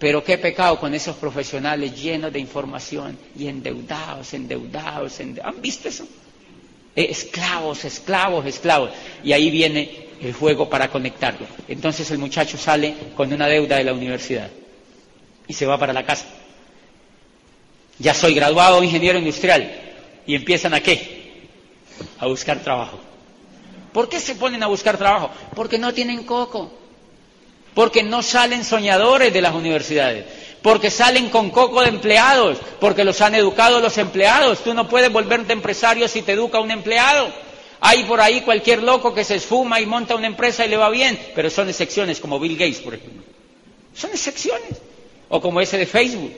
Pero qué pecado con esos profesionales llenos de información y endeudados, endeudados, endeudados. ¿Han visto eso? Eh, esclavos, esclavos, esclavos. Y ahí viene el juego para conectarlo. Entonces el muchacho sale con una deuda de la universidad y se va para la casa. Ya soy graduado ingeniero industrial y empiezan a qué? A buscar trabajo. ¿Por qué se ponen a buscar trabajo? Porque no tienen coco. Porque no salen soñadores de las universidades. Porque salen con coco de empleados. Porque los han educado los empleados. Tú no puedes volverte empresario si te educa un empleado. Hay por ahí cualquier loco que se esfuma y monta una empresa y le va bien, pero son excepciones, como Bill Gates, por ejemplo. Son excepciones. O como ese de Facebook.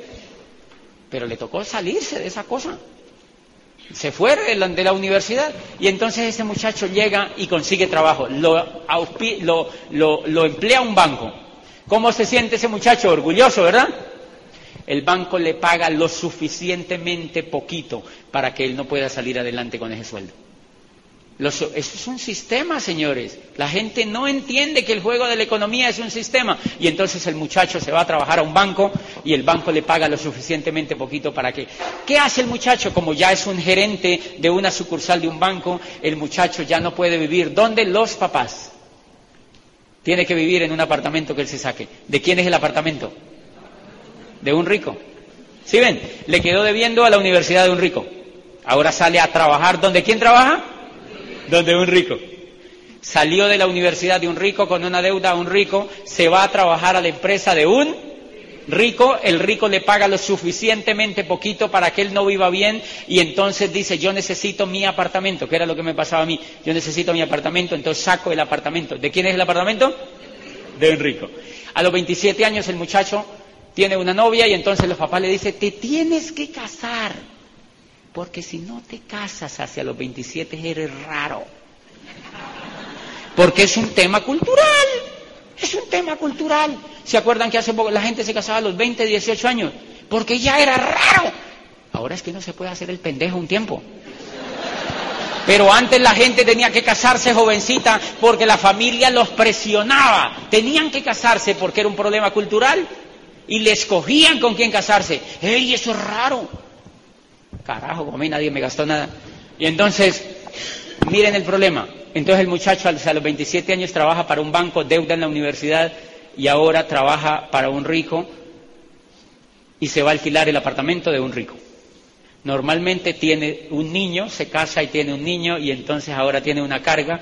Pero le tocó salirse de esa cosa. Se fue de la, universidad y entonces ese muchacho llega y consigue trabajo. Lo, lo, emplea un banco. ¿Cómo se siente ese muchacho? Orgulloso, ¿verdad? El banco le paga lo suficientemente poquito para que él no pueda salir adelante con ese sueldo eso es un sistema, señores. La gente no entiende que el juego de la economía es un sistema. Y entonces el muchacho se va a trabajar a un banco y el banco le paga lo suficientemente poquito para que... ¿Qué hace el muchacho? Como ya es un gerente de una sucursal de un banco, el muchacho ya no puede vivir. ¿Dónde? Los papás. Tiene que vivir en un apartamento que él se saque. ¿De quién es el apartamento? De un rico. ¿Sí ven? Le quedó debiendo a la universidad de un rico. Ahora sale a trabajar. ¿Dónde quién trabaja? Donde un rico. Salió de la universidad de un rico con una deuda a un rico, se va a trabajar a la empresa de un rico, el rico le paga lo suficientemente poquito para que él no viva bien y entonces dice yo necesito mi apartamento, que era lo que me pasaba a mí, yo necesito mi apartamento, entonces saco el apartamento. ¿De quién es el apartamento? De un rico. A los 27 años el muchacho tiene una novia y entonces los papás le dicen, te tienes que casar. Porque si no te casas hacia los 27 eres raro. Porque es un tema cultural. Es un tema cultural. ¿Se acuerdan que hace poco la gente se casaba a los 20, 18 años? Porque ya era raro. Ahora es que no se puede hacer el pendejo un tiempo. Pero antes la gente tenía que casarse jovencita porque la familia los presionaba. Tenían que casarse porque era un problema cultural. Y le escogían con quién casarse. ¡Ey, eso es raro! Carajo, a mí nadie me gastó nada. Y entonces, miren el problema. Entonces el muchacho a los 27 años trabaja para un banco, deuda en la universidad y ahora trabaja para un rico y se va a alquilar el apartamento de un rico. Normalmente tiene un niño, se casa y tiene un niño y entonces ahora tiene una carga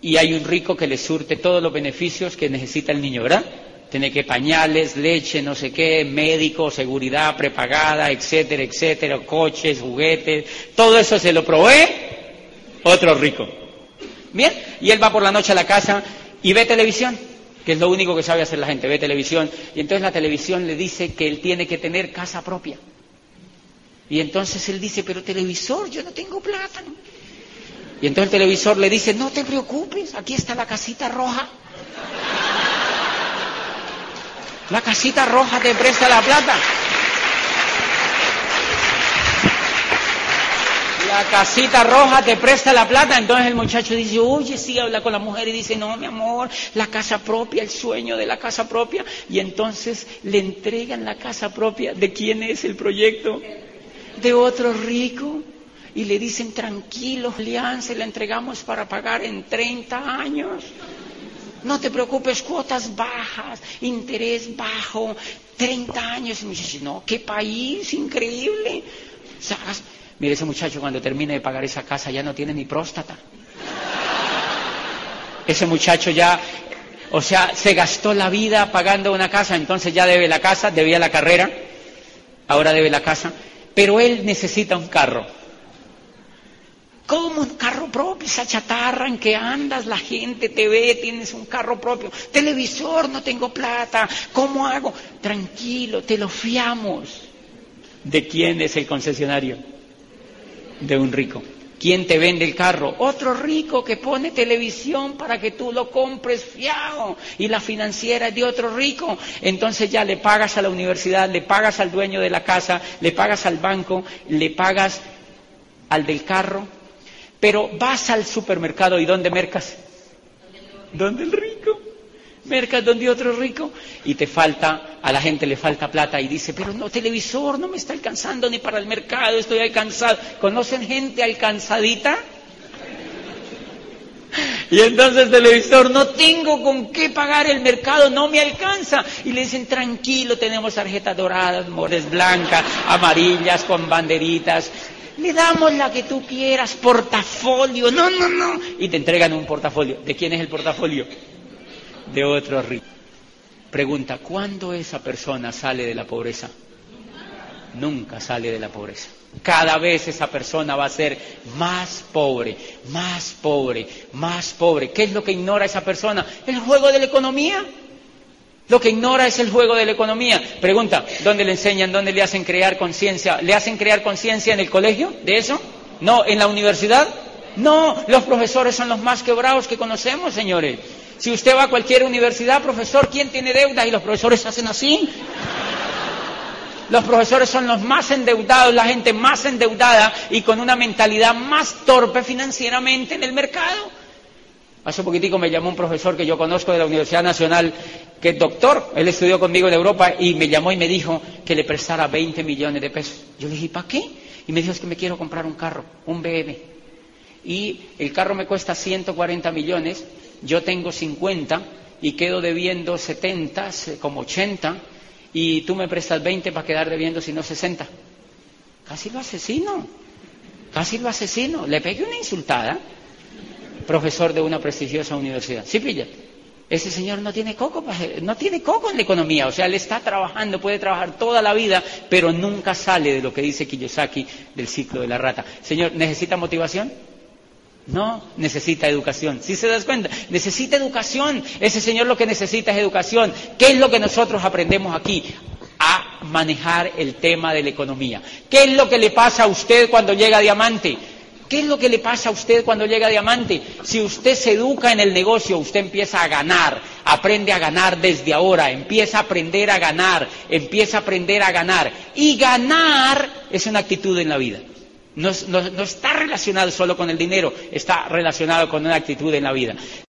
y hay un rico que le surte todos los beneficios que necesita el niño, ¿verdad? Tiene que pañales, leche, no sé qué, médico, seguridad prepagada, etcétera, etcétera, coches, juguetes, todo eso se lo provee otro rico. Bien, y él va por la noche a la casa y ve televisión, que es lo único que sabe hacer la gente, ve televisión, y entonces la televisión le dice que él tiene que tener casa propia. Y entonces él dice, pero televisor, yo no tengo plata. Y entonces el televisor le dice, no te preocupes, aquí está la casita roja. La casita roja te presta la plata. La casita roja te presta la plata. Entonces el muchacho dice, oye, sí, habla con la mujer y dice, no, mi amor, la casa propia, el sueño de la casa propia. Y entonces le entregan la casa propia. ¿De quién es el proyecto? De otro rico. Y le dicen, tranquilos, Lian, se la entregamos para pagar en 30 años. No te preocupes, cuotas bajas, interés bajo, 30 años. Y me dice, no, qué país increíble. Mire, ese muchacho cuando termine de pagar esa casa ya no tiene ni próstata. Ese muchacho ya, o sea, se gastó la vida pagando una casa, entonces ya debe la casa, debía la carrera, ahora debe la casa, pero él necesita un carro. ¿Cómo un carro propio? Esa chatarra en que andas, la gente te ve, tienes un carro propio. Televisor, no tengo plata. ¿Cómo hago? Tranquilo, te lo fiamos. ¿De quién es el concesionario? De un rico. ¿Quién te vende el carro? Otro rico que pone televisión para que tú lo compres fiado. Y la financiera es de otro rico. Entonces ya le pagas a la universidad, le pagas al dueño de la casa, le pagas al banco, le pagas al del carro, pero vas al supermercado y ¿dónde mercas? ¿Dónde el rico? mercas donde otro rico y te falta, a la gente le falta plata y dice, pero no, televisor no me está alcanzando ni para el mercado, estoy alcanzado. ¿Conocen gente alcanzadita? Y entonces el televisor, no tengo con qué pagar el mercado, no me alcanza. Y le dicen, tranquilo, tenemos tarjetas doradas, mores blancas, amarillas, con banderitas. Le damos la que tú quieras, portafolio. No, no, no. Y te entregan un portafolio. ¿De quién es el portafolio? De otro rico. Pregunta, ¿cuándo esa persona sale de la pobreza? Nunca sale de la pobreza. Cada vez esa persona va a ser más pobre, más pobre, más pobre. ¿Qué es lo que ignora esa persona? El juego de la economía. Lo que ignora es el juego de la economía. Pregunta, ¿dónde le enseñan? ¿Dónde le hacen crear conciencia? ¿Le hacen crear conciencia en el colegio de eso? ¿No? ¿En la universidad? No, los profesores son los más quebrados que conocemos, señores. Si usted va a cualquier universidad, profesor, ¿quién tiene deuda? Y los profesores hacen así. Los profesores son los más endeudados, la gente más endeudada y con una mentalidad más torpe financieramente en el mercado. Hace poquitico me llamó un profesor que yo conozco de la Universidad Nacional, que es doctor, él estudió conmigo en Europa y me llamó y me dijo que le prestara 20 millones de pesos. Yo le dije, ¿para qué? Y me dijo, es que me quiero comprar un carro, un BM. Y el carro me cuesta 140 millones, yo tengo 50 y quedo debiendo 70, como 80 y tú me prestas 20 para quedar debiendo, sino 60. Casi lo asesino, casi lo asesino. Le pegué una insultada, profesor de una prestigiosa universidad. Sí, pilla. Ese señor no tiene coco, no tiene coco en la economía, o sea, él está trabajando, puede trabajar toda la vida, pero nunca sale de lo que dice Kiyosaki del ciclo de la rata. Señor, ¿necesita motivación? No, necesita educación. ¿Sí se das cuenta? Necesita educación. Ese señor lo que necesita es educación. ¿Qué es lo que nosotros aprendemos aquí? A manejar el tema de la economía. ¿Qué es lo que le pasa a usted cuando llega a diamante? ¿Qué es lo que le pasa a usted cuando llega a diamante? Si usted se educa en el negocio, usted empieza a ganar, aprende a ganar desde ahora, empieza a aprender a ganar, empieza a aprender a ganar. Y ganar es una actitud en la vida. No, está relacionado solo con el dinero, está relacionado con una actitud en la vida.